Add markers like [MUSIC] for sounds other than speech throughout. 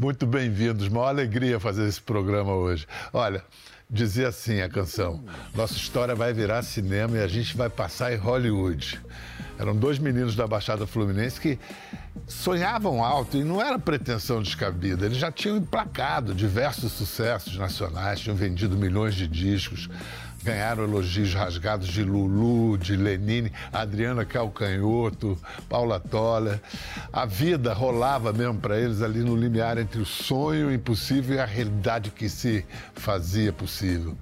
Muito bem-vindos. Uma alegria fazer esse programa hoje. Olha, dizia assim a canção: Nossa história vai virar cinema e a gente vai passar em Hollywood. Eram dois meninos da Baixada Fluminense que sonhavam alto e não era pretensão descabida. Eles já tinham emplacado diversos sucessos nacionais, tinham vendido milhões de discos ganharam elogios rasgados de Lulu, de Lenine, Adriana Calcanhoto, Paula Toller. A vida rolava mesmo para eles ali no limiar entre o sonho impossível e a realidade que se fazia possível.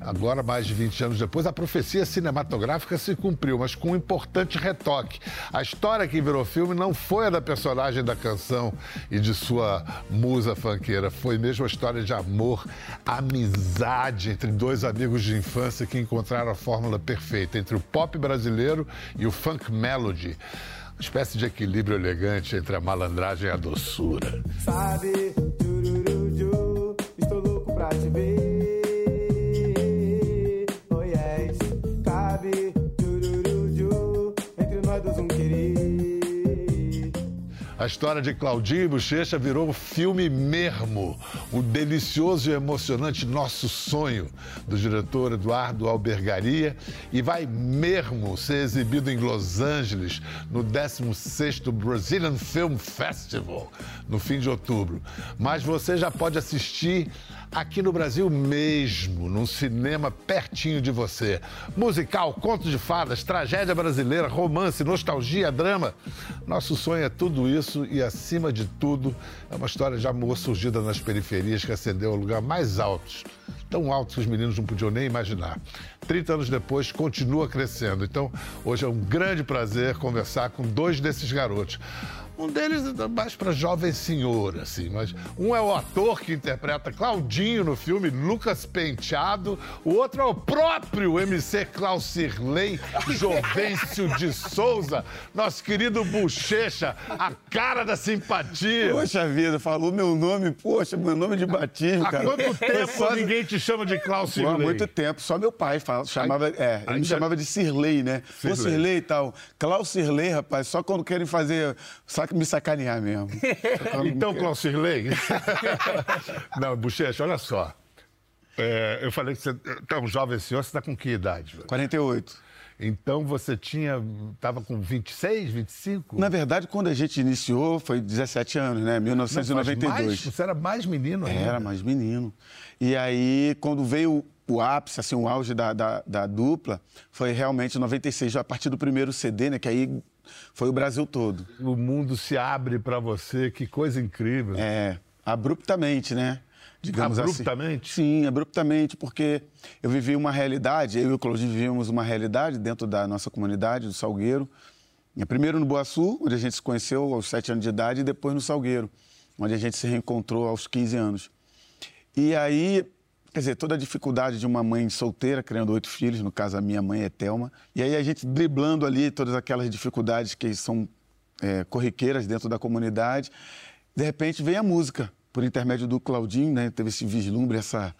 Agora, mais de 20 anos depois, a profecia cinematográfica se cumpriu, mas com um importante retoque. A história que virou filme não foi a da personagem da canção e de sua musa fanqueira, foi mesmo a história de amor, amizade entre dois amigos de infância que encontraram a fórmula perfeita entre o pop brasileiro e o funk melody. Uma espécie de equilíbrio elegante entre a malandragem e a doçura. Sabe, estou louco pra te A história de Claudinho e Bochecha virou filme mesmo. O delicioso e emocionante Nosso Sonho, do diretor Eduardo Albergaria, e vai mesmo ser exibido em Los Angeles, no 16º Brazilian Film Festival, no fim de outubro. Mas você já pode assistir aqui no Brasil mesmo, num cinema pertinho de você. Musical, conto de fadas, tragédia brasileira, romance, nostalgia, drama. Nosso sonho é tudo isso e, acima de tudo, é uma história de amor surgida nas periferias que ascendeu ao lugar mais alto, tão alto que os meninos não podiam nem imaginar. 30 anos depois, continua crescendo. Então, hoje é um grande prazer conversar com dois desses garotos. Um deles é mais para jovem senhor, assim, mas um é o ator que interpreta Claudinho no filme, Lucas Penteado, o outro é o próprio MC Claucirley Jovencio de Souza, nosso querido Bochecha, a cara da simpatia. Poxa vida, falou meu nome, poxa, meu nome de batismo, cara. Há quanto tempo só... ninguém te chama de Claucirley? Há muito tempo, só meu pai fala, chamava, é, ele me chamava de Sirley, né? Ô, Sirley e tal. Claucirley, rapaz, só quando querem fazer me sacanear mesmo. [LAUGHS] então, Claucirley. [LAUGHS] Não, Bochecha, olha só. É, eu falei que você é um jovem senhor, você está com que idade? 48. Então você tinha. estava com 26, 25? Na verdade, quando a gente iniciou, foi 17 anos, né? 1992. Mais, você era mais menino ainda. Era mais menino. E aí, quando veio o ápice, assim, o auge da, da, da dupla, foi realmente 96, já a partir do primeiro CD, né? Que aí foi o Brasil todo. O mundo se abre para você, que coisa incrível. É, abruptamente, né? Digamos assim. abruptamente? Assim. Sim, abruptamente, porque eu vivi uma realidade, eu e o Claudio vivíamos uma realidade dentro da nossa comunidade, do Salgueiro. Primeiro no Boaçu, onde a gente se conheceu aos 7 anos de idade, e depois no Salgueiro, onde a gente se reencontrou aos 15 anos. E aí Quer dizer, toda a dificuldade de uma mãe solteira, criando oito filhos, no caso a minha mãe é Thelma. E aí a gente driblando ali todas aquelas dificuldades que são é, corriqueiras dentro da comunidade. De repente vem a música, por intermédio do Claudinho, né? Teve esse vislumbre, essa,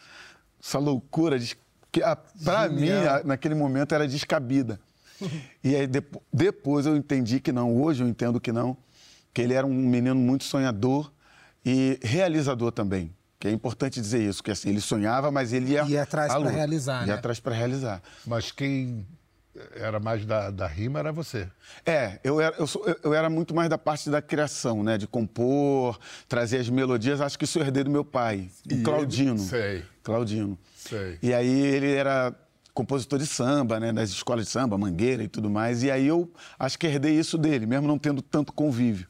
essa loucura de, que para mim, a, naquele momento, era descabida. [LAUGHS] e aí de, depois eu entendi que não, hoje eu entendo que não, que ele era um menino muito sonhador e realizador também que é importante dizer isso, que assim, ele sonhava, mas ele ia... Ia atrás para realizar, Ia né? atrás para realizar. Mas quem era mais da, da rima era você. É, eu era, eu, sou, eu era muito mais da parte da criação, né? De compor, trazer as melodias. Acho que isso eu herdei do meu pai, o e Claudino. Ele... Sei. Claudino. Sei. E aí ele era compositor de samba, né? Das escolas de samba, Mangueira e tudo mais. E aí eu acho que herdei isso dele, mesmo não tendo tanto convívio.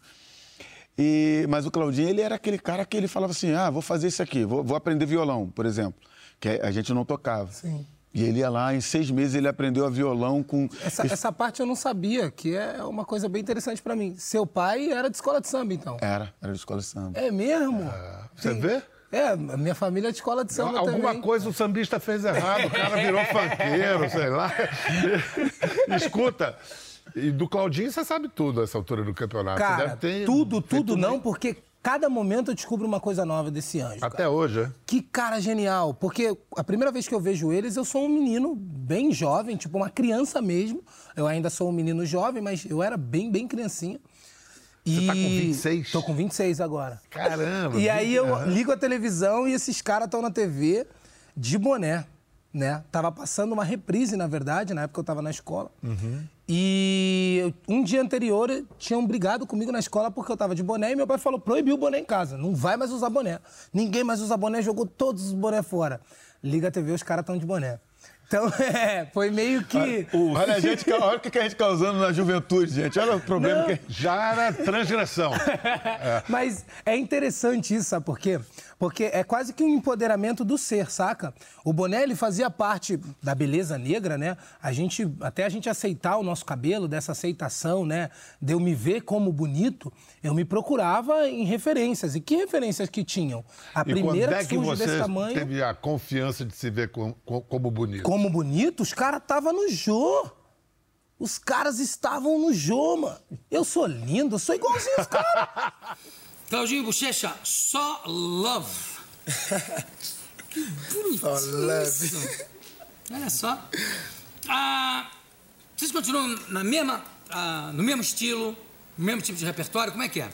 E, mas o Claudinho, ele era aquele cara que ele falava assim, ah, vou fazer isso aqui, vou, vou aprender violão, por exemplo, que a gente não tocava. Sim. E ele ia lá, em seis meses ele aprendeu a violão com... Essa, essa parte eu não sabia, que é uma coisa bem interessante para mim. Seu pai era de escola de samba, então? Era, era de escola de samba. É mesmo? É. Você vê? É, minha família é de escola de samba Alguma também. coisa o sambista fez errado, o cara virou fanqueiro, sei lá. [LAUGHS] Escuta, e do Claudinho você sabe tudo essa altura do campeonato. Cara, ter... tudo, tudo não, porque cada momento eu descubro uma coisa nova desse anjo. Até cara. hoje, é? Que cara genial. Porque a primeira vez que eu vejo eles, eu sou um menino bem jovem, tipo uma criança mesmo. Eu ainda sou um menino jovem, mas eu era bem, bem criancinha. Você tá com 26? Tô com 26 agora. Caramba! E aí eu Aham. ligo a televisão e esses caras estão na TV de boné, né? Tava passando uma reprise, na verdade, na época eu tava na escola. Uhum. E um dia anterior tinham brigado comigo na escola porque eu tava de boné e meu pai falou: proibiu o boné em casa, não vai mais usar boné. Ninguém mais usa boné, jogou todos os bonés fora. Liga a TV, os caras estão de boné. Então, [LAUGHS] é, foi meio que. Olha, a gente, olha o que a gente causando na juventude, gente. Olha o problema que. Já era transgressão. [LAUGHS] Mas é interessante isso, sabe por quê? Porque é quase que um empoderamento do ser, saca? O boné, ele fazia parte da beleza negra, né? A gente, até a gente aceitar o nosso cabelo, dessa aceitação, né? De eu me ver como bonito, eu me procurava em referências. E que referências que tinham? A E primeira é que surge você desse tamanho... teve a confiança de se ver com- com- como bonito? Como bonito, os caras estavam no Jô. Os caras estavam no Jô, mano. Eu sou lindo, eu sou igualzinho os caras. [LAUGHS] Claudinho Bochecha, só love. Só leve. Olha só. Ah, vocês continuam na mesma, ah, no mesmo estilo, no mesmo tipo de repertório? Como é que é?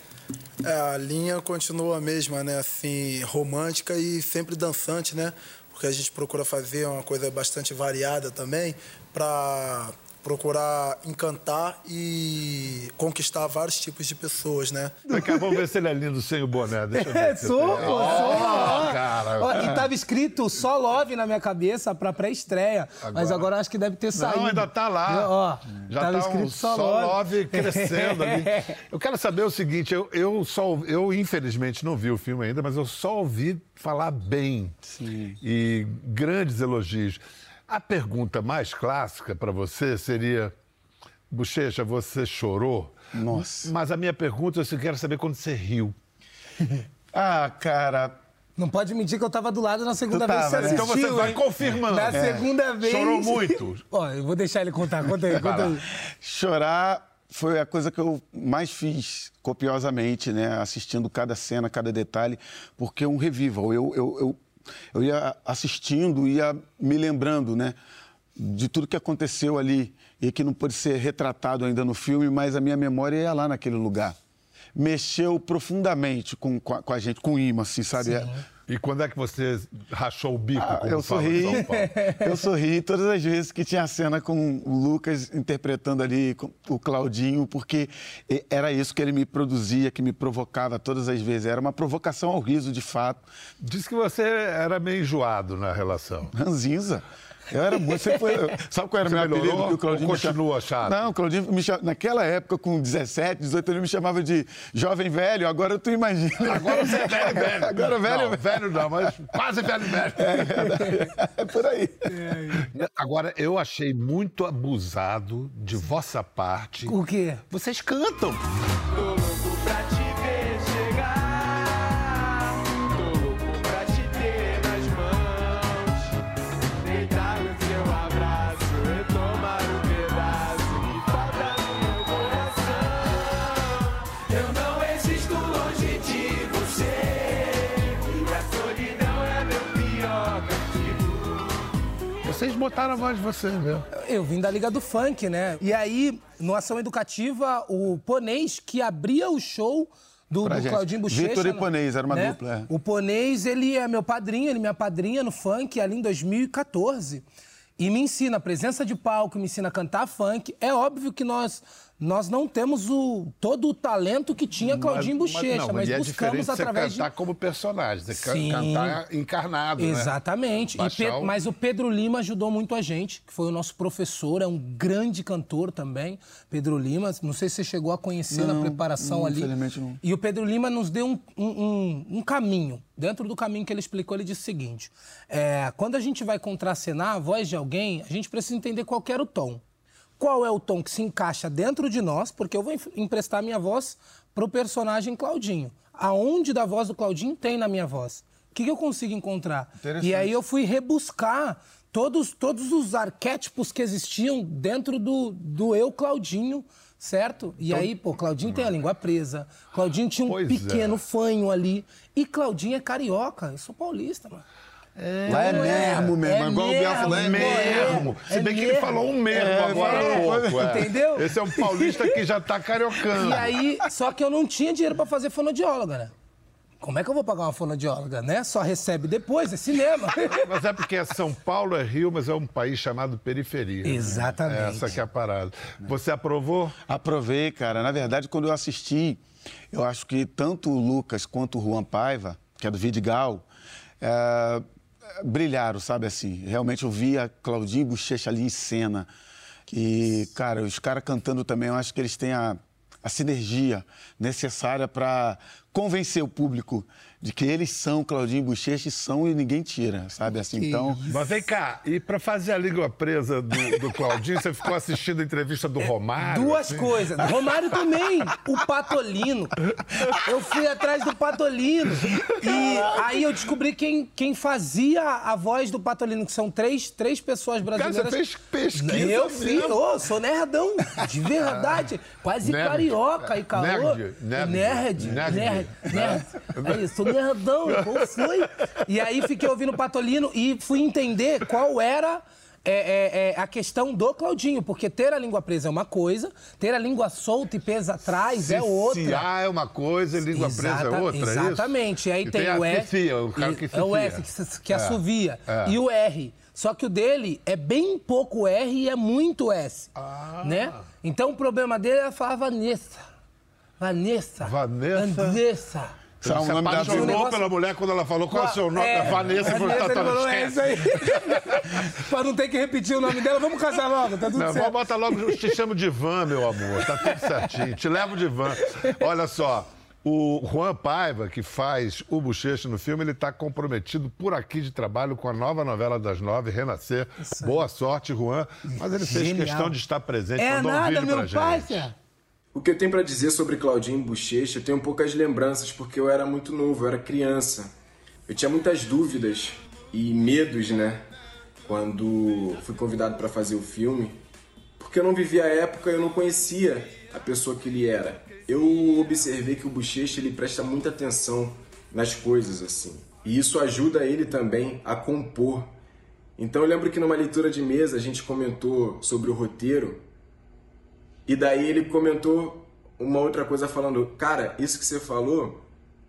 É, a linha continua a mesma, né? Assim, romântica e sempre dançante, né? Porque a gente procura fazer uma coisa bastante variada também para procurar encantar e conquistar vários tipos de pessoas, né? Daqui a pouco, ver se ele é lindo sem o boné. Deixa eu ver. [LAUGHS] É, sou, pô, sou. Cara. Ó, e tava escrito só Love na minha cabeça pra pré-estreia. Mas agora acho que deve ter saído. Não, ainda tá lá. Ó, Já tava tá escrito um só, só Love. love [LAUGHS] crescendo ali. Eu quero saber o seguinte, eu, eu só eu infelizmente não vi o filme ainda, mas eu só ouvi falar bem. Sim. E grandes elogios. A pergunta mais clássica para você seria Bochecha, você chorou? Nossa. Mas a minha pergunta é se eu quero saber quando você riu. [LAUGHS] Ah, cara. Não pode mentir que eu tava do lado na segunda Tu vez que você né? Então você assistiu, vai hein? confirmando. Na É. segunda vez... Chorou muito? [LAUGHS] Ó, eu vou deixar ele contar. Conta aí, conta aí. Chorar foi a coisa que eu mais fiz copiosamente, né? Assistindo cada cena, cada detalhe, porque é um revival. Eu, eu, eu, eu ia assistindo, ia me lembrando, né? De tudo que aconteceu ali e que não pôde ser retratado ainda no filme, mas a minha memória ia lá naquele lugar. Mexeu profundamente com, com, a, gente, com o imã, assim, sabe? E quando é que você rachou o bico? Ah, como eu sorri. [LAUGHS] Eu sorri todas as vezes que tinha a cena com o Lucas interpretando ali o Claudinho, porque era isso que ele me produzia, que me provocava todas as vezes. Era uma provocação ao riso, de fato. Diz que você era meio enjoado na relação. Ranzinza. Eu era muito. Sempre foi, sabe qual era o Você meu apelido? melhorou que o Claudinho ou me chama- continua chato? Não, o Claudinho me chama... naquela época, com 17, 18 anos, me chamava de jovem velho. Agora tu imagina. Agora você é [LAUGHS] velho, velho. Agora velho, não, velho não, mas quase velho, velho. É por aí. Agora, eu achei muito abusado de vossa parte. O quê? Vocês cantam. Vocês botaram a voz de vocês mesmo. Eu vim da Liga do Funk, né? E aí, no Ação Educativa, o Ponês, que abria o show do, Pra do gente. Claudinho Bochecha... Vitor e né? Ponês, era uma Né? dupla, é. O Ponês, ele é meu padrinho, ele me apadrinha no funk ali em 2014. E me ensina a presença de palco, me ensina a cantar funk. É óbvio que nós, nós não temos o, todo o talento que tinha Claudinho Bochecha, mas, e é buscamos você através de... cantar como personagem, você Sim. cantar encarnado, né? Exatamente. E Pe- o- Mas o Pedro Lima ajudou muito a gente, que foi o nosso professor, é um grande cantor também. Pedro Lima, não sei se você chegou a conhecer na Não, preparação não, ali. infelizmente não. E o Pedro Lima nos deu um, um- um- um caminho. Dentro do caminho que ele explicou, ele disse o seguinte: é, quando a gente vai contracenar a voz de alguém, a gente precisa entender qual que era o tom. Qual é o tom que se encaixa dentro de nós, porque eu vou em- emprestar minha voz pro personagem Claudinho. Aonde da voz do Claudinho tem na minha voz? O que, que eu consigo encontrar? E aí eu fui rebuscar todos, todos os arquétipos que existiam dentro do, do eu, Claudinho, certo? E aí, pô, Claudinho tem a língua presa, Claudinho tinha um Pois é. pequeno fanho ali. E Claudinho é carioca, eu sou paulista, mano. Lá é mesmo, meu irmão. Igual o Biel falou, é mesmo, mesmo. é Se bem que ele mesmo. falou um mesmo É, agora é, há pouco. é. entendeu? Esse é um paulista que já tá cariocando. E aí, só que eu não tinha dinheiro pra fazer fonoaudióloga, né? Como é que eu vou pagar uma fonoaudióloga, né? Só recebe depois, é cinema. [LAUGHS] Mas é porque é São Paulo, é Rio, mas é um país chamado periferia. né? Exatamente. Essa que é a parada. Você aprovou? Aprovei, cara. Na verdade, quando eu assisti, eu acho que tanto o Lucas quanto o Juan Paiva, que é do Vidigal, é, brilharam, sabe assim? Realmente eu via Claudinho Bochecha ali em cena. E, cara, os caras cantando também, eu acho que eles têm a, a sinergia necessária para convencer o público de que eles são Claudinho e Bochecha e são e ninguém tira, sabe assim? Então, Mas vem cá, e pra fazer a língua presa do, do Claudinho, você ficou assistindo a entrevista do Romário? Duas assim? coisas. Romário também. O Patolino. Eu fui atrás do Patolino. E aí eu descobri quem, quem fazia a voz do Patolino, que são três, três pessoas Cara, brasileiras. você fez pesquisa Eu fiz, mesmo. ô, sou nerdão, de verdade. Quase Nerd. carioca e calor. Nerd, nerd. Nerd, Nerd. nerd, nerd. É isso, sou nerdão, qual foi? E aí fiquei ouvindo o Patolino e fui entender qual era é, é, é, a questão do Claudinho, porque ter a língua presa é uma coisa, ter a língua solta e pesa atrás é outra. Ciciar é uma coisa e língua presa é Exata- outra, é isso? Exatamente. E aí E tem, tem a o F. fifia, o cara que É o fifia. F, que, se- que É, assovia. é. E o R. Só que o dele é bem pouco R e é muito S. Ah. Né? Então o problema dele é falar Vanessa. Vanessa. Vanessa? Andressa. Você Só o nome da apaixonou negócio- pela mulher quando ela falou qual é o seu nome? É, Vanessa, e falou, tá, ele tá, falou, é isso aí. [LAUGHS] pra não ter que repetir o nome dela, vamos casar logo, tá tudo Não, certo. vamos botar logo, eu te chamo de Van, meu amor. Tá tudo certinho. Te levo de Van. Olha só. O Juan Paiva, que faz o Bochecha no filme, ele está comprometido por aqui de trabalho com a nova novela das nove, Renascer. Boa sorte, Juan. Mas ele fez Genial. questão de estar presente. É mandou um nada, vídeo pra meu gente. O que eu tenho pra dizer sobre Claudinho Bochecha, eu tenho poucas lembranças porque eu era muito novo, eu era criança. Eu tinha muitas dúvidas e medos, né? Quando fui convidado para fazer o filme, porque eu não vivia a época, eu não conhecia a pessoa que ele era. Eu observei que o Bochecha ele presta muita atenção nas coisas assim. E isso ajuda ele também a compor. Então eu lembro que numa leitura de mesa a gente comentou sobre o roteiro e daí ele comentou uma outra coisa falando, cara, isso que você falou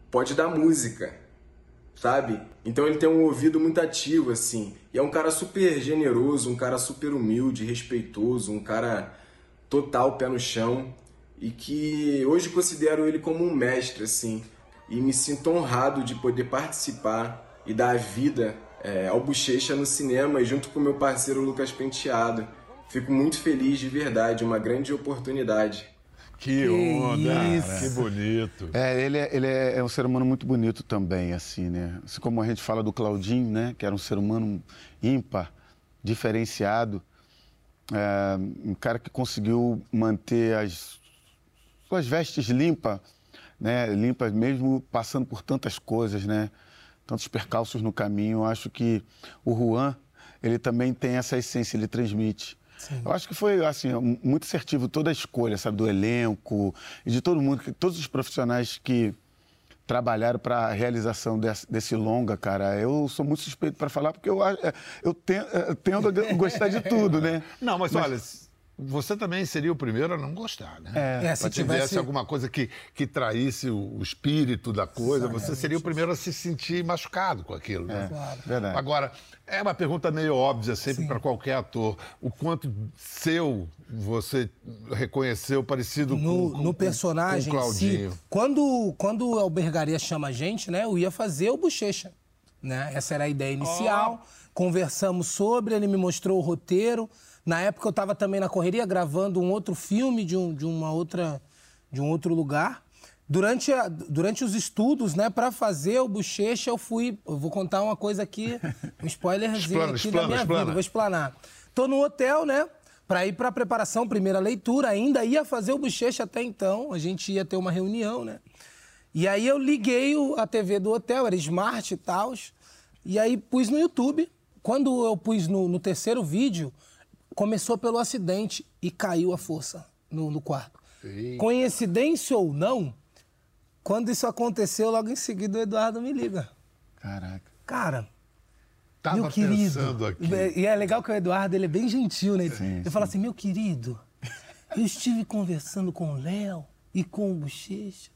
pode dar música, sabe? Então ele tem um ouvido muito ativo, assim. E é um cara super generoso, um cara super humilde, respeitoso, um cara total pé no chão. E que hoje considero ele como um mestre, assim. E me sinto honrado de poder participar e dar a vida é, ao Bochecha no cinema, junto com meu parceiro Lucas Penteado. Fico muito feliz de verdade, uma grande oportunidade. Que onda, isso. que bonito. É, ele, é, ele é, é um ser humano muito bonito também, assim, né? Assim como a gente fala do Claudinho, né? Que era um ser humano ímpar, diferenciado. É, um cara que conseguiu manter as suas vestes limpas, né? Limpas mesmo passando por tantas coisas, né? Tantos percalços no caminho. Eu acho que o Juan, ele também tem essa essência, ele transmite. Eu acho que foi assim muito assertivo toda a escolha, sabe, do elenco e de todo mundo, todos os profissionais que trabalharam para a realização desse, desse longa, cara. Eu sou muito suspeito para falar porque eu acho- eu ten- eu tendo a gostar de tudo, né? Não, mas, olha, você também seria o primeiro a não gostar, né? É, se se tivesse tivesse- alguma coisa que, que traísse o, o espírito da coisa, você seria o primeiro a se sentir machucado com aquilo, né? Claro. Verdade. Agora, é uma pergunta meio óbvia sempre para qualquer ator. O quanto seu você reconheceu parecido no, com, com no personagem com Claudinho? si, quando, quando o Albergaria chama a gente, né, eu ia fazer o Bochecha. Né? Essa era a ideia inicial. Conversamos sobre, ele me mostrou o roteiro. Na época eu estava também na correria gravando um outro filme de, um, de uma outra de um outro lugar. Durante, a- durante os estudos, né, para fazer o Bochecha, eu fui. Eu vou contar uma coisa aqui, um spoilerzinho Explana, aqui explana, da minha explana. vida. Vou explanar. Tô no hotel, né? Pra ir pra preparação, primeira leitura, ainda ia fazer o bochecha até então, a gente ia ter uma reunião, né? E aí eu liguei a TV do hotel, era smart e tal, e aí pus no YouTube. Quando eu pus no, no terceiro vídeo, começou pelo acidente e caiu a força no, no quarto. Coincidência ou não, quando isso aconteceu, logo em seguida o Eduardo me liga. Caraca. Cara, Tava meu querido. aqui. E é legal que o Eduardo ele é bem gentil, né? ele fala assim: meu querido, eu estive conversando com o Léo e com o Bochecha.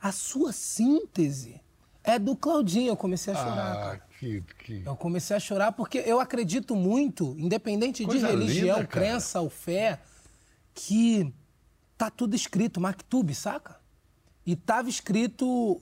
A sua síntese é do Claudinho. Eu comecei a chorar. Ah, que, que... Eu comecei a chorar porque eu acredito muito, independente de Coisa religião, linda, crença ou fé, que tá tudo escrito, Maktub, saca? E tava escrito,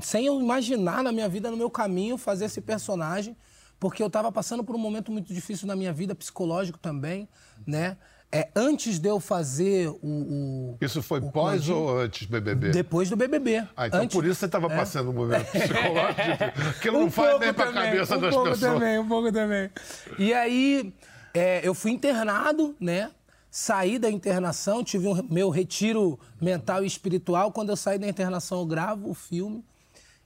sem eu imaginar na minha vida, no meu caminho, fazer esse personagem, porque eu tava passando por um momento muito difícil na minha vida, psicológico também, né? É, antes de eu fazer o. o- Isso foi o pós ou antes do BBB? Depois do BBB. Ah, então Antes- por isso você estava É. passando um momento [LAUGHS] psicológico, que não Um faz bem pra também, cabeça um das pouco pessoas. também, um pouco também. E aí, é, eu fui internado, né? Saí da internação, tive um meu retiro mental e espiritual. Quando eu saí da internação, eu gravo o filme.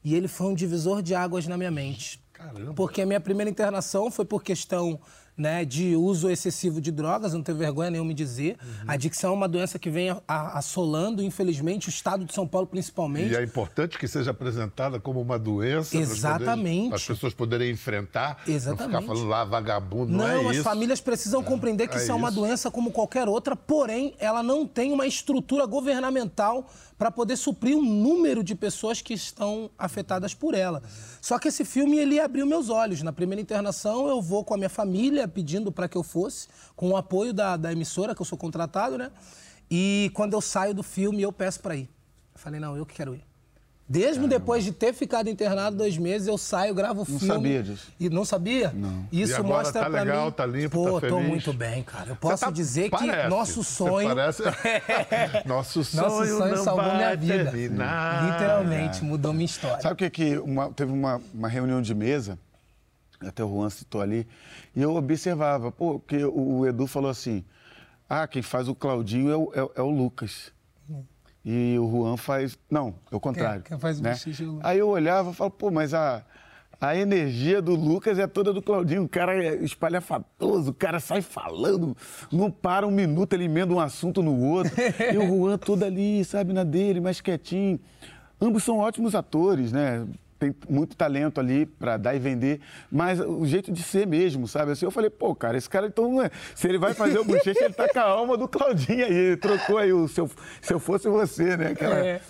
E ele foi um divisor de águas na minha mente. Caramba. Porque a minha primeira internação foi por questão né, de uso excessivo de drogas, não tenho vergonha nenhuma em dizer. Uhum. A adicção é uma doença que vem assolando, infelizmente, o estado de São Paulo principalmente. E é importante que seja apresentada como uma doença. para Exatamente. poderem- As pessoas poderem enfrentar. Não Exatamente. ficar falando lá vagabundo, não, Não, é as isso. famílias precisam compreender que é isso é uma doença como qualquer outra, porém, ela não tem uma estrutura governamental para poder suprir o número de pessoas que estão afetadas por ela. Só que esse filme ele abriu meus olhos. Na primeira internação, eu vou com a minha família pedindo para que eu fosse, com o apoio da, da emissora, que eu sou contratado, né? E quando eu saio do filme, eu peço para ir. Eu falei, não, eu que quero ir. Mesmo depois de ter ficado internado dois meses, eu saio, gravo o Não filme. sabia disso. E não sabia? Não. Isso E agora mostra tá pra legal, mim... tá limpo, Pô, tá tô feliz? muito bem, cara. Eu posso tá- dizer parece. que [LAUGHS] nosso sonho... parece- Nosso sonho, Nosso sonho não salvou minha vida. terminar. Literalmente, mudou minha história. Sabe o que que uma- teve uma, uma reunião de mesa, até o Juan citou ali, e eu observava, pô, que o, Edu falou assim, ah, quem faz o Claudinho é o, é é o Lucas. E o Juan faz. Não, é o contrário. Quem- quem faz o né? é. Aí eu olhava e falava, pô, mas a, a energia do Lucas é toda do Claudinho. O cara é espalhafatoso, o cara sai falando, não para um minuto, ele emenda um assunto no outro. e o Juan todo ali, sabe, na dele, mais quietinho. Ambos são ótimos atores, né? Tem muito talento ali para dar e vender, mas o jeito de ser mesmo, sabe? Assim, eu falei, pô, cara, esse cara então, não é- se ele vai fazer o bochecha, ele tá com a alma do Claudinho aí. Ele trocou aí o se eu, se eu fosse você, né? Aquela... É.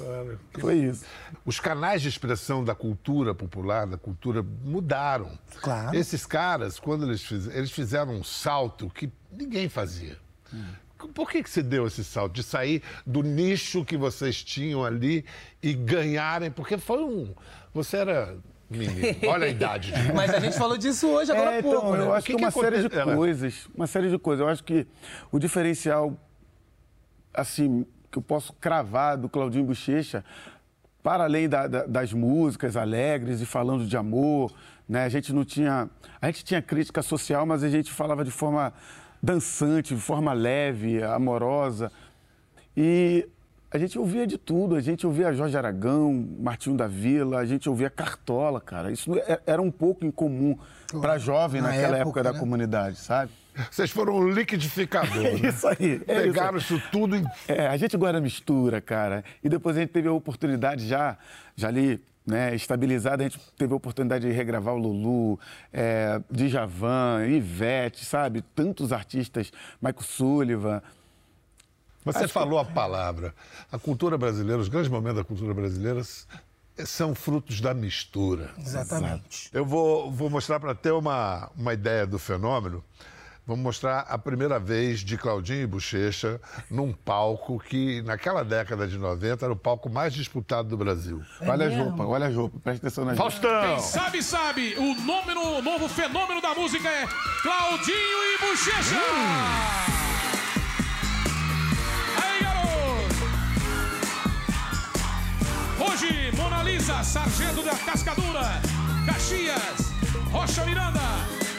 Foi isso. Os canais de expressão da cultura popular, da cultura, mudaram. Claro. Esses caras, quando eles fizeram, eles fizeram um salto que ninguém fazia. Por que, que você deu esse salto? De sair do nicho que vocês tinham ali e ganharem? Porque foi um. Você era menino. Olha a idade. de- [LAUGHS] Mas a gente falou disso hoje, agora É, há pouco, então, né? eu acho que que, que uma série de ela- coisas, uma série de coisas. Eu acho que o diferencial, assim, que eu posso cravar do Claudinho Bochecha, para além da- da- das músicas alegres e falando de amor, né? A gente não tinha, a gente tinha crítica social, mas a gente falava de forma dançante, de forma leve, amorosa. E a gente ouvia de tudo, a gente ouvia Jorge Aragão, Martinho da Vila, a gente ouvia Cartola, cara. Isso é- era um pouco incomum para jovem Na naquela época, época, da né? comunidade, sabe? Vocês foram um liquidificador. [LAUGHS] É né? isso aí. é Pegaram isso aí. isso tudo em É, a gente guarda mistura, cara. E depois a gente teve a oportunidade já, já ali, né, estabilizada, a gente teve a oportunidade de regravar o Lulu, é, Djavan, Ivete, sabe? Tantos artistas, Michael Sullivan. Você falou a palavra. A cultura brasileira, os grandes momentos da cultura brasileira são frutos da mistura. Exatamente. Eu vou, vou mostrar para ter uma, uma ideia do fenômeno. Vamos mostrar a primeira vez de Claudinho e Bochecha num palco que, naquela década de 90, era o palco mais disputado do Brasil. olha mesmo? a roupa, olha a roupa, presta atenção na Faustão! Sabe, sabe, o nome no novo fenômeno da música é Claudinho e Bochecha! Aí, garoto! Hoje, Mona Lisa, sargento da Cascadura, Caxias, Rocha Miranda,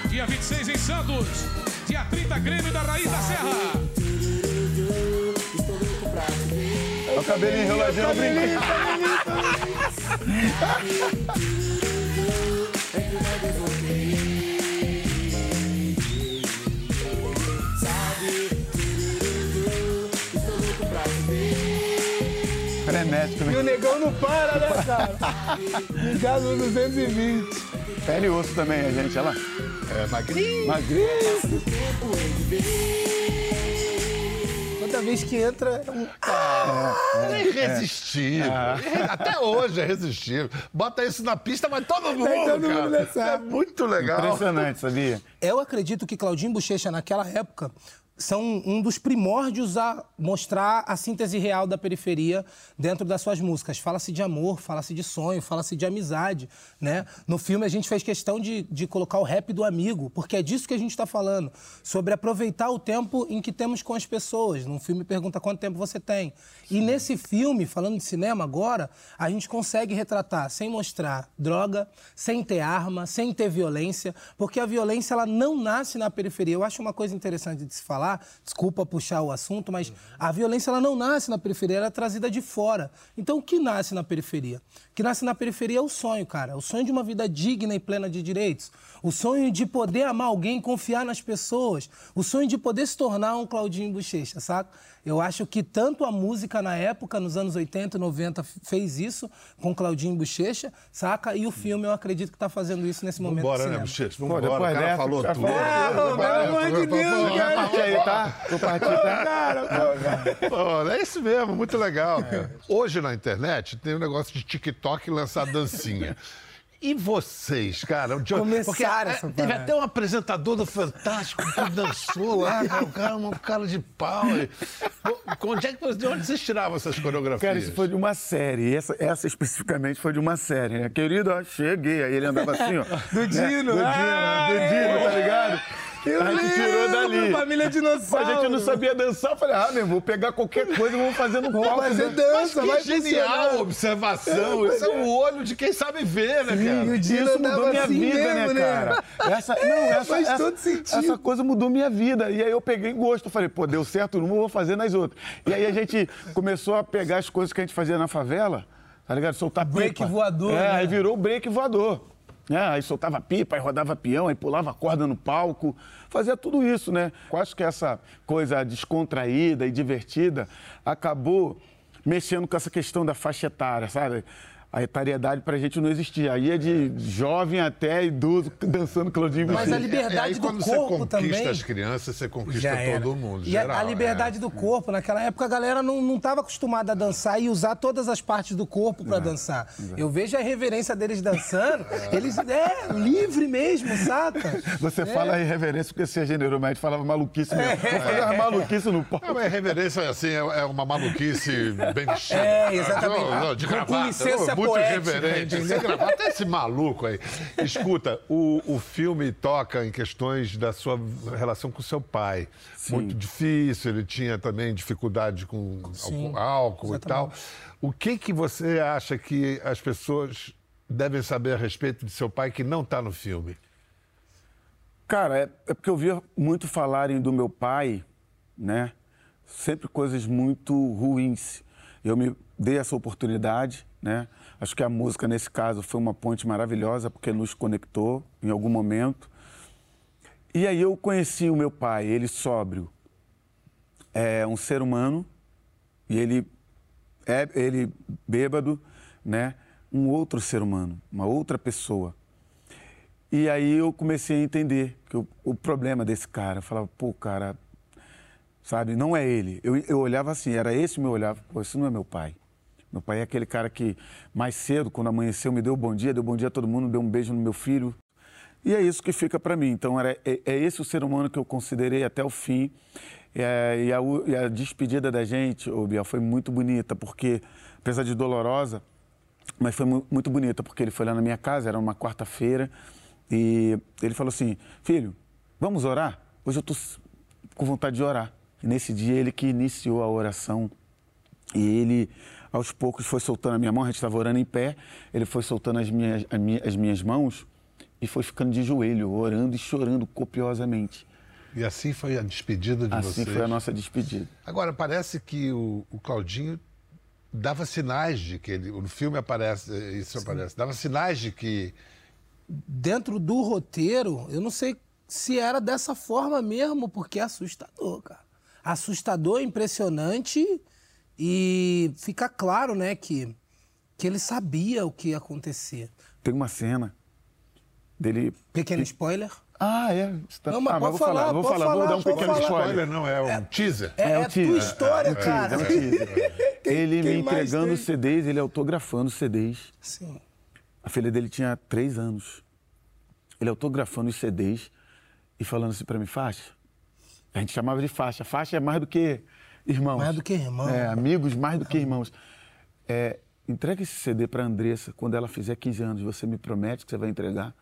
dia 26 em Santos, dia 30 Grêmio da Raiz da Serra. Olha o cabelo enroladinho, brinquinho. Frenético, E o né? negão não para, né, cara? [LAUGHS] Ligado no 220. Pele e osso também, a gente, olha lá. É, magrinho. Magrinho. Toda vez que entra, é um... É irresistível. Até hoje é irresistível. Bota isso na pista, mas todo mundo, todo mundo cara. É muito legal. Impressionante, sabia? Eu acredito que Claudinho Bochecha, naquela época, são um dos primórdios a mostrar a síntese real da periferia dentro das suas músicas. Fala-se de amor, fala-se de sonho, fala-se de amizade, né? No filme a gente fez questão de, de colocar o rap do amigo, porque é disso que a gente está falando, sobre aproveitar o tempo em que temos com as pessoas. No filme pergunta quanto tempo você tem. E nesse filme, falando de cinema agora, a gente consegue retratar sem mostrar droga, sem ter arma, sem ter violência, porque a violência ela não nasce na periferia. Eu acho uma coisa interessante de se falar, desculpa puxar o assunto, mas a violência ela não nasce na periferia, ela é trazida de fora. Então o que nasce na periferia? O que nasce na periferia é o sonho, cara. O sonho de uma vida digna e plena de direitos. O sonho de poder amar alguém, confiar nas pessoas. O sonho de poder se tornar um Claudinho Bochecha, saca? Eu acho que tanto a música na época, nos anos 80 e 90, fez isso com Claudinho Bochecha, saca? E o filme eu acredito que está fazendo isso nesse momento. Vambora, né. Bochecha? Pô, Vambora. O cara falou tudo. Vai, Pelo amor de Deus, cara. Aí, tá? Partindo, tá? Pô, é isso mesmo, muito legal. cara. Hoje na internet tem um negócio de TikTok lançar dancinha. E vocês, cara? De... Começaram Porque, essa é, Teve até um apresentador do Fantástico que dançou lá, [LAUGHS] cara, um cara, um cara de pau. E... Onde, é que, vocês- de onde vocês tiravam essas coreografias? Cara, isso foi de uma série. Essa, essa especificamente foi de uma série, né? Querido, ó, cheguei. Aí ele andava assim, ó. Do Dino, Do Dino, ah, do Dino, tá ligado? Eu a gente tirou dali. Família A Dinossauro. gente não sabia dançar. Eu falei, ah, meu, vou pegar qualquer coisa e vamos fazer no palco. fazer né? dança, Que vai genial funcionar. observação. Isso é o olho de quem sabe ver, né, cara? E o Dino Isso mudou minha assim vida, mesmo, né, cara? Essa, não, [LAUGHS] essa, Faz essa, todo sentido. essa coisa mudou minha vida. E aí eu peguei gosto. Falei, pô, deu certo numa, eu vou fazer nas outras. E aí a gente começou a pegar as coisas que a gente fazia na favela, tá ligado? Soltar Break pipa. voador, É, né? aí virou break voador. É, aí soltava pipa, aí rodava peão, aí pulava corda no palco, fazia tudo isso, né? Eu acho que essa coisa descontraída e divertida acabou mexendo com essa questão da faixa etária, sabe? A etariedade pra gente não existia. Aí é de jovem até idoso dançando Claudinho Mas a liberdade É, aí do quando corpo você conquista também. as crianças, você conquista todo mundo. E a- geral, a, liberdade é. do corpo, naquela época a galera não estava acostumada a dançar e usar todas as partes do corpo para dançar. Eu vejo a reverência deles dançando, [LAUGHS] eles é livre mesmo, saca? Você fala irreverência porque você é generoso, mas a gente falava maluquice mesmo. Vou fazer maluquice no palco. É, mas reverência, assim, é é uma maluquice bem vestida. É, exatamente. Não, não, de Com- com gravata. licença não, muito poética, reverente. Sem gravata é esse maluco aí. Escuta, o, o filme toca em questões da sua relação com seu pai. Muito difícil, ele tinha também dificuldade com Sim, álcool, álcool e exatamente. tal. O que, que você acha que as pessoas devem saber a respeito de seu pai que não está no filme? Cara, é, é porque eu via muito falarem do meu pai, né? Sempre coisas muito ruins. Eu me dei essa oportunidade, né? Acho que a música, nesse caso, foi uma ponte maravilhosa, porque nos conectou em algum momento. E aí eu conheci o meu pai, ele sóbrio. É um ser humano, e ele é ele bêbado, né? Um outro ser humano, uma outra pessoa. E aí eu comecei a entender que o, o problema desse cara, eu falava, pô, cara, sabe, não é ele. Eu, eu olhava assim, era esse o meu olhar, pô, esse não é meu pai. Meu pai é aquele cara que mais cedo, quando amanheceu, me deu bom dia, deu bom dia a todo mundo, deu um beijo no meu filho. E é isso que fica para mim. Então, era, é, é esse o ser humano que eu considerei até o fim. É, e, a, e a despedida da gente, ô Biel, foi muito bonita, porque, apesar de dolorosa, mas foi mu- muito bonita, porque ele foi lá na minha casa, era uma quarta-feira, e ele falou assim: Filho, vamos orar? Hoje eu estou com vontade de orar. E nesse dia, ele que iniciou a oração. E ele, aos poucos, foi soltando a minha mão, a gente estava orando em pé, ele foi soltando as minhas, a minha- as minhas mãos e foi ficando de joelho, orando e chorando copiosamente. E assim foi a despedida de Assim vocês. foi a nossa despedida. Agora, parece que o, o Claudinho dava sinais de que ele. No filme aparece, isso aparece. Dava sinais de que. Dentro do roteiro, eu não sei se era dessa forma mesmo, porque é assustador, cara. Assustador, impressionante E fica claro, né, que, que ele sabia o que ia acontecer. Tem uma cena dele. Pequeno spoiler. Ah, é. Você tá- Não, mas ah, pode vou falar, falar, vou pode falar, vou falar, dar um pequeno falar. spoiler. Spoiler não, é um teaser. É, É o é teaser. tua história, É cara. é o teaser. [LAUGHS] ele quem me entregando tem? CDs, ele autografando CDs. Sim. A filha dele tinha três anos. Ele autografando os CDs e falando assim pra mim, faixa. A gente chamava de faixa. Faixa é mais do que irmãos. Mais do que irmão. É, amigos mais do que irmãos. É, entrega esse CD pra Andressa quando ela fizer 15 anos. Você me promete que você vai entregar?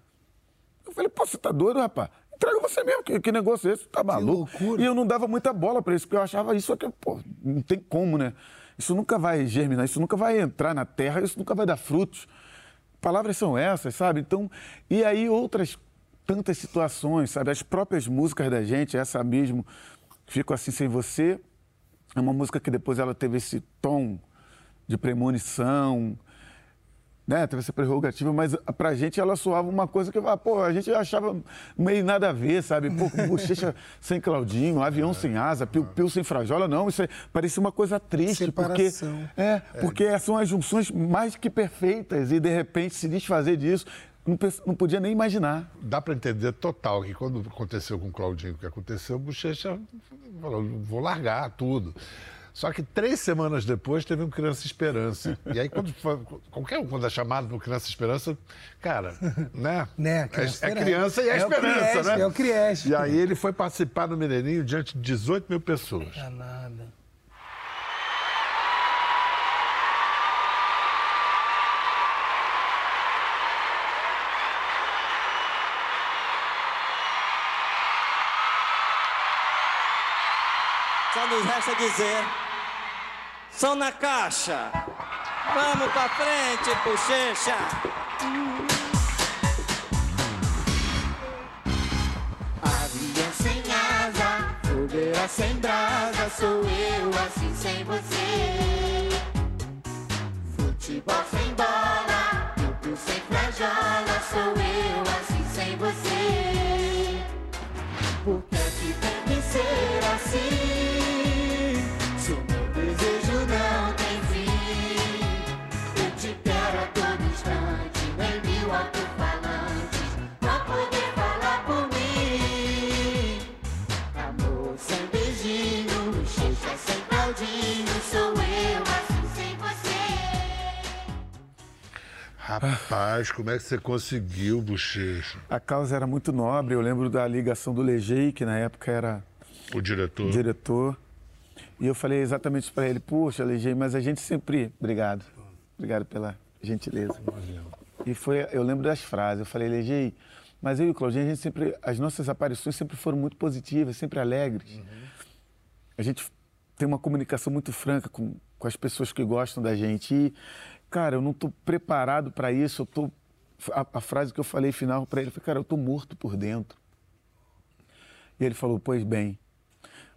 Eu falei, pô, você tá doido, rapaz? Entrega você mesmo, que, que negócio é esse? Tá maluco? loucura. E eu não dava muita bola pra isso, porque eu achava isso aqui, pô, não tem como, né? Isso nunca vai germinar, isso nunca vai entrar na terra, isso nunca vai dar frutos. Palavras são essas, sabe? Então, e aí outras tantas situações, sabe? As próprias músicas da gente, essa mesmo, Fico Assim Sem Você, é uma música que depois ela teve esse tom de premonição, né? Teve essa prerrogativa, mas pra gente ela soava uma coisa que, ah, pô, a gente achava meio nada a ver, sabe? Pô, bochecha [LAUGHS] sem Claudinho, avião sem asa, piu-piu sem frajola, não, isso aí parecia uma coisa triste, porque Separação. é, porque são as junções mais que perfeitas e de repente se desfazer disso, não, não podia nem imaginar. Dá para entender total que quando aconteceu com o Claudinho o que aconteceu, o Bochecha falou, vou largar tudo. Só que três semanas depois teve um Criança Esperança. E aí, quando qualquer um, quando é chamado para Criança Esperança, cara, [LAUGHS] né? Né, É- Criança é, Esperança. criança e é, É o esperança, Crieste, né? é o Crieste. E aí ele foi participar no Mineirinho diante de 18 mil pessoas. É nada. Nos resta dizer: som na caixa. Vamos pra frente, bochecha. Avião sem asa, fogueira sem brasa, sou eu assim sem você. Futebol sem bola, tudo sem frajola, sou eu assim sem você. Por que é que tem que ser assim? Rapaz, como é que você conseguiu, Bochecha? A causa era muito nobre, eu lembro da ligação do Legei, que na época era O diretor. diretor. E eu falei exatamente isso para ele: Poxa, Legei, mas a gente sempre. Obrigado. Obrigado pela gentileza. E foi, eu lembro das frases. Eu falei, Legei, mas eu e o Claudinho, a gente sempre. As nossas aparições sempre foram muito positivas, sempre alegres. A gente tem uma comunicação muito franca com, com as pessoas que gostam da gente. E, cara, eu não estou preparado para isso. Eu tô, a, a frase que eu falei final para ele foi: Cara, eu estou morto por dentro. E ele falou: Pois bem,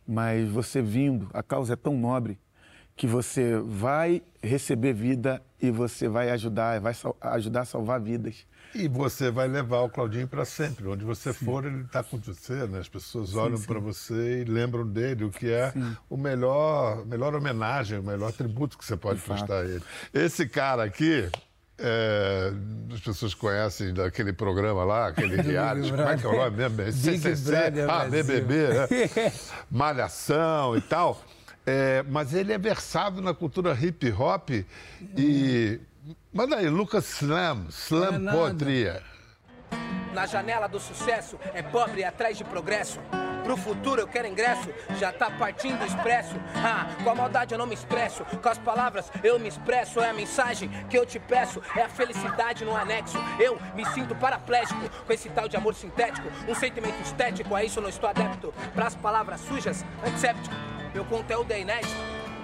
mas você vindo, a causa é tão nobre que você vai receber vida e você vai ajudar, vai ajudar a salvar vidas. E você vai levar o Claudinho para sempre. Onde você for, ele está com você, né? As pessoas olham para você e lembram dele, o que é o melhor, melhor homenagem, o melhor tributo que você pode prestar a ele. Esse cara aqui, é, as pessoas conhecem daquele programa lá, aquele [LAUGHS] reality, como é que é o nome mesmo? CCC, ah. BBB, né? [LAUGHS] Malhação e tal. É, mas ele é versado na cultura hip hop e. Manda aí, Lucas Slam, Não é Slam. Poetria. Na janela do sucesso, é pobre atrás de progresso. Pro futuro eu quero ingresso, já tá partindo expresso. Ah, com a maldade eu não me expresso, com as palavras eu me expresso. É a mensagem que eu te peço, é a felicidade no anexo. Eu me sinto paraplégico com esse tal de amor sintético. Um sentimento estético, a isso eu não estou adepto. Pras palavras sujas, antisséptico. Meu conteúdo é inédito,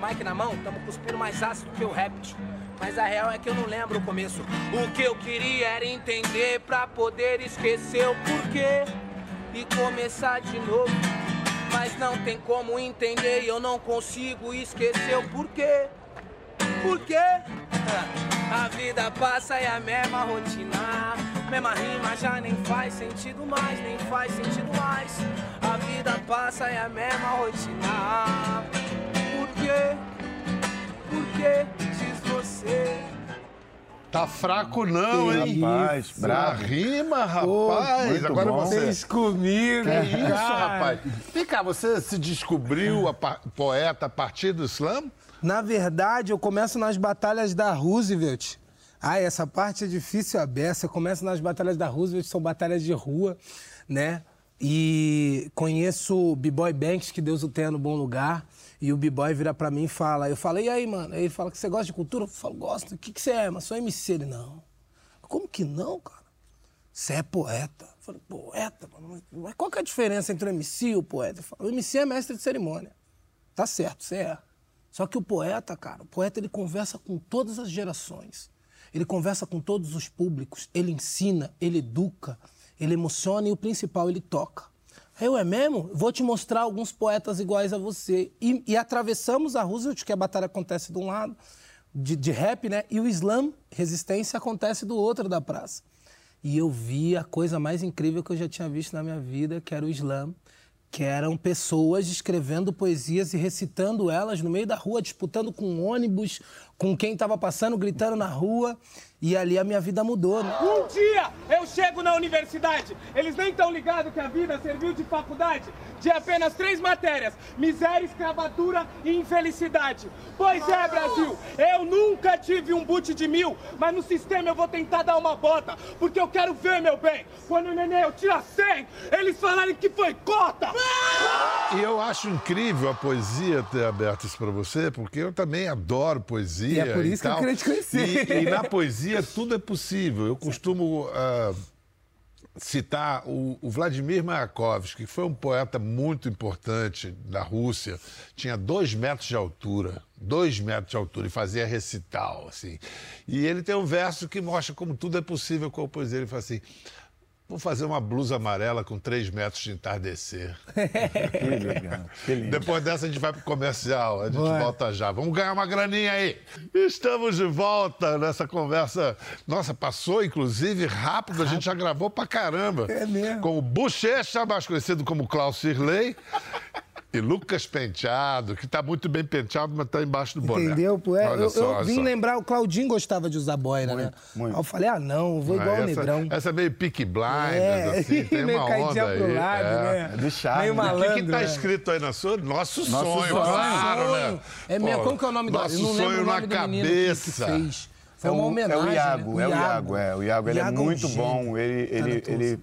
Mike na mão, tamo cuspindo mais ácido que o réptil. Mas a real é que eu não lembro o começo. O que eu queria era entender pra poder esquecer o porquê e começar de novo. Mas não tem como entender e eu não consigo esquecer o porquê. Por quê? [LAUGHS] A vida passa e a mesma rotina. Mesma rima já nem faz sentido mais, nem faz sentido mais. A vida passa e a mesma rotina. Por quê? Tá fraco não, hein? Rapaz, Isso. bravo. Rima, rapaz. muito Agora bom. você. Fez comigo, Que isso, cara. rapaz? Vem cá, você se descobriu a pa- poeta a partir do slam? Na verdade, eu começo nas batalhas da Roosevelt. Ai, essa parte é difícil a beça. Eu começo nas batalhas da Roosevelt, são batalhas de rua, né? E conheço o B-Boy Banks, que Deus o tenha no bom lugar. E o B-Boy vira pra mim e fala. Eu falo, e aí, mano? Aí ele fala que você gosta de cultura? Eu falo, gosto. O que, que você é? Mas sou MC. Ele, não. Como que não, cara? Você é poeta. Eu falei, poeta? Mas qual que é a diferença entre o MC e o poeta? Fala, o MC é mestre de cerimônia. Tá certo, você é. Só que o poeta, cara, o poeta ele conversa com todas as gerações. Ele conversa com todos os públicos. Ele ensina, ele educa, ele emociona e o principal, ele toca. Eu é mesmo? Vou te mostrar alguns poetas iguais a você. E, e atravessamos a Roosevelt, que a batalha acontece de um lado, de, de rap, né? E o slam, resistência, acontece do outro da praça. E eu vi a coisa mais incrível que eu já tinha visto na minha vida, que era o slam, que eram pessoas escrevendo poesias e recitando elas no meio da rua, disputando com ônibus, com quem estava passando, gritando na rua. E ali a minha vida mudou. né? Um dia eu chego na universidade, eles nem estão ligados que a vida serviu de faculdade de apenas três matérias: miséria, escravatura e infelicidade. Pois é, Brasil, eu nunca tive um boot de mil, mas no sistema eu vou tentar dar uma bota, porque eu quero ver, meu bem, quando o neném eu tira 100, eles falarem que foi cota! E eu acho incrível a poesia ter aberto isso pra você, porque eu também adoro poesia. E é por isso que eu tal. queria te conhecer. E, e na poesia tudo é possível. Eu costumo ah, citar o, o Vladimir Mayakovsky, que foi um poeta muito importante da Rússia. Tinha dois metros de altura. Dois metros de altura e fazia recital, assim. E ele tem um verso que mostra como tudo é possível com a poesia. Ele fala assim. Vou fazer uma blusa amarela com três metros de entardecer. [LAUGHS] Que legal, que lindo. Depois dessa a gente vai pro comercial, a gente Bora. volta já. Vamos ganhar uma graninha aí. Estamos de volta nessa conversa. Nossa, passou inclusive rápido, a gente já gravou pra caramba. É mesmo. Com o Bochecha, mais conhecido como Klaus Sirley. E Lucas Penteado, que tá muito bem penteado, mas tá embaixo do boné. Entendeu? Pô, é, Olha eu, só, eu olha vim só. lembrar, o Claudinho gostava de usar boina, né? muito. Aí eu falei, ah, não, vou igual Ah, o Negrão. essa é meio Peaky Blinders, É, assim, [LAUGHS] tem meio uma caidinha onda pro aí. lado, é. né? É do charme, Meio né? O malandro. que, que tá né? escrito aí na sua? Nosso, Nosso sonho, sonho. claro, né? É minha, Pô, como que é o nome do Nosso não lembro sonho na do cabeça. fez. Foi É uma o- homenagem. É o Iago, né? é o Iago, é. O Iago, ele é Iago muito bom. Ele, ele, Talentoso. ele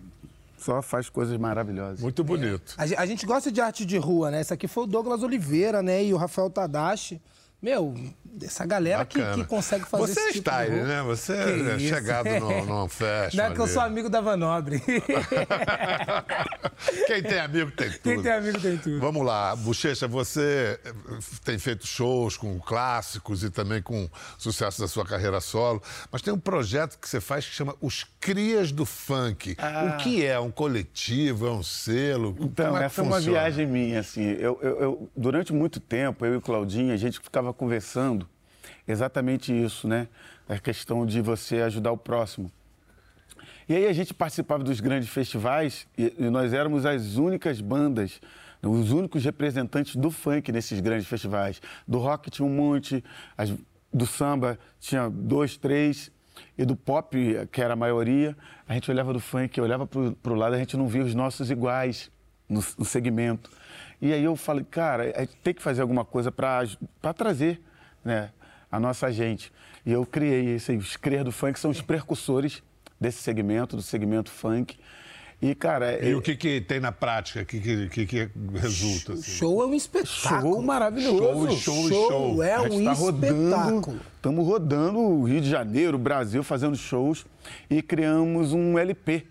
só faz coisas maravilhosas. Muito bonito. A, ge- a gente gosta de arte de rua, né? Esse aqui foi o Douglas Oliveira, né? E o Rafael Tadashi. Meu, essa galera que, que consegue fazer Você é esse tipo de style, né? Você Que é isso. chegado no, [LAUGHS] no fashion Não é que eu sou amigo da Vanobre. [LAUGHS] Quem tem amigo tem tudo. Quem tem amigo tem tudo. Vamos lá, Bochecha, você eh, tem feito shows com clássicos e também com sucesso da sua carreira solo, mas tem um projeto que você faz que chama Os Crias do Funk. O que é? Um coletivo? É um selo? Então, Como é que essa é uma viagem minha, assim. Eu, eu- eu- durante muito tempo, eu e o Claudinho, a gente ficava conversando exatamente isso, né? A questão de você ajudar o próximo. E aí a gente participava dos grandes festivais e, nós éramos as únicas bandas, os únicos representantes do funk nesses grandes festivais. Do rock tinha um monte, as- do samba tinha dois, três, e do pop, que era a maioria, a gente olhava do funk, olhava para o lado, a gente não via os nossos iguais no, no segmento. E aí eu falei, cara, a gente tem que fazer alguma coisa para trazer né, a nossa gente. E eu criei esse, os crias do funk são os precursores desse segmento, do segmento funk. E, cara. E é- o que, que tem na prática? O que, que, que, que resulta? O assim? show é um espetáculo. Show maravilhoso. Show, show, é A um gente tá rodando, espetáculo. estamos rodando o Rio de Janeiro, o Brasil, fazendo shows e criamos um LP.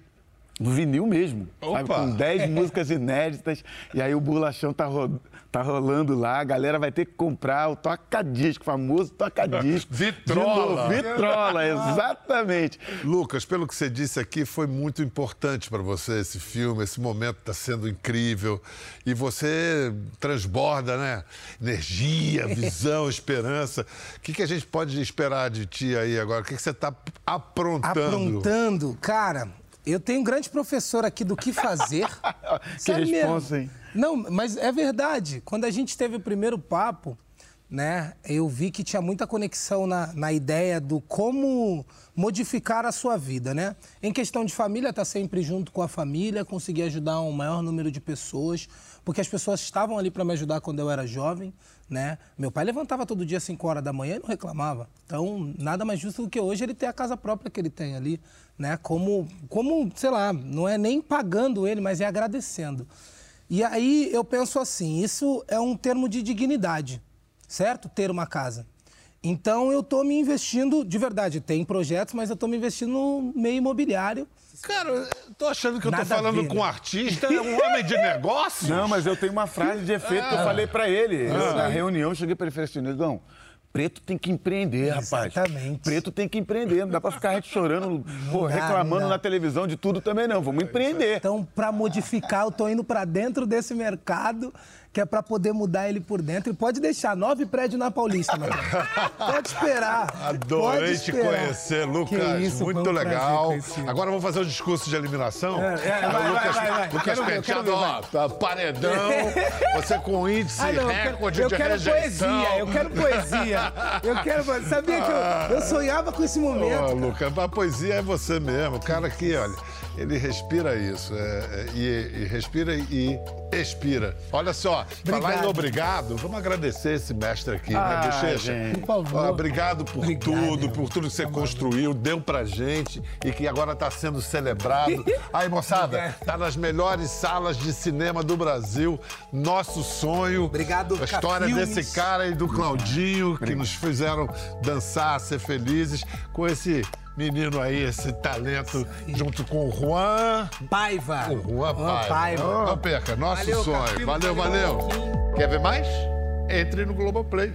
No vinil mesmo, sabe? Opa! com 10 [LAUGHS] músicas inéditas. E aí o Bolachão tá, ro- tá rolando lá, a galera vai ter que comprar o toca-disco, famoso toca-disco. [LAUGHS] Vitrola. novo, Vitrola, [LAUGHS] exatamente. Lucas, pelo que você disse aqui, foi muito importante para você esse filme, esse momento está sendo incrível. E você transborda, né? Energia, visão, esperança. O que, que a gente pode esperar de ti aí agora? O que, que você está aprontando? Aprontando, cara, eu tenho um grande professor aqui do que fazer. [LAUGHS] Que responsa, hein? Não, mas é verdade. Quando a gente teve o primeiro papo, né, eu vi que tinha muita conexão na, na ideia do como modificar a sua vida, né? Em questão de família, tá sempre junto com a família, conseguir ajudar um maior número de pessoas, porque as pessoas estavam ali para me ajudar quando eu era jovem, né? Meu pai levantava todo dia às 5 horas da manhã e não reclamava. Então, nada mais justo do que hoje ele ter a casa própria que ele tem ali, né? Como, como, sei lá, não é nem pagando ele, mas é agradecendo. E aí eu penso assim, isso é um termo de dignidade, certo? Ter uma casa. Então eu tô me investindo, de verdade, tem projetos, mas eu tô me investindo no meio imobiliário. Cara, eu tô achando que eu tô Nada a falando ver, com né? um artista, um homem de negócio. Não, mas eu tenho uma frase de efeito que eu falei pra ele. Ah. Na reunião, eu cheguei pra ele e falei assim, Negão, preto tem que empreender, rapaz. Exatamente. Preto tem que empreender. Não dá pra ficar chorando, pô, dá, reclamando não na televisão de tudo também, não. Vamos empreender. Então, para modificar, eu tô indo para dentro desse mercado, que é para poder mudar ele por dentro. E pode deixar nove prédios na Paulista, mano. Pode esperar. Adorei Pode te esperar. conhecer, Lucas. Isso, Muito um legal. Agora vamos fazer o discurso de eliminação. É, é, vai, o vai, Lucas, vai, vai. Lucas Penteado, ó, paredão. Você com índice Ah, não, eu quero, recorde eu de quero rejeição. poesia, eu quero poesia. Eu quero. Sabia que eu, eu sonhava com esse momento. Ô, Lucas, a poesia é você mesmo. O cara que, olha, ele respira isso. é, é, e, e respira e expira. Olha só, falar em Obrigado. obrigado, vamos agradecer esse mestre aqui, Ah, né, Bochecha? gente. Por favor. Obrigado por Obrigado, tudo, irmão. por tudo que você construiu, deu pra gente e que agora tá sendo celebrado. [LAUGHS] Aí, moçada, tá nas melhores salas de cinema do Brasil. Nosso sonho. Obrigado, A história Filmes. desse cara e do Claudinho, que nos fizeram dançar, ser felizes com esse menino aí, esse talento, junto com o Juan. Paiva. O Juan Juan Paiva. Não perca, nosso Valeu, sonho. Capilo, Valeu, valeu. valeu. Quer ver mais? Entre no Globoplay.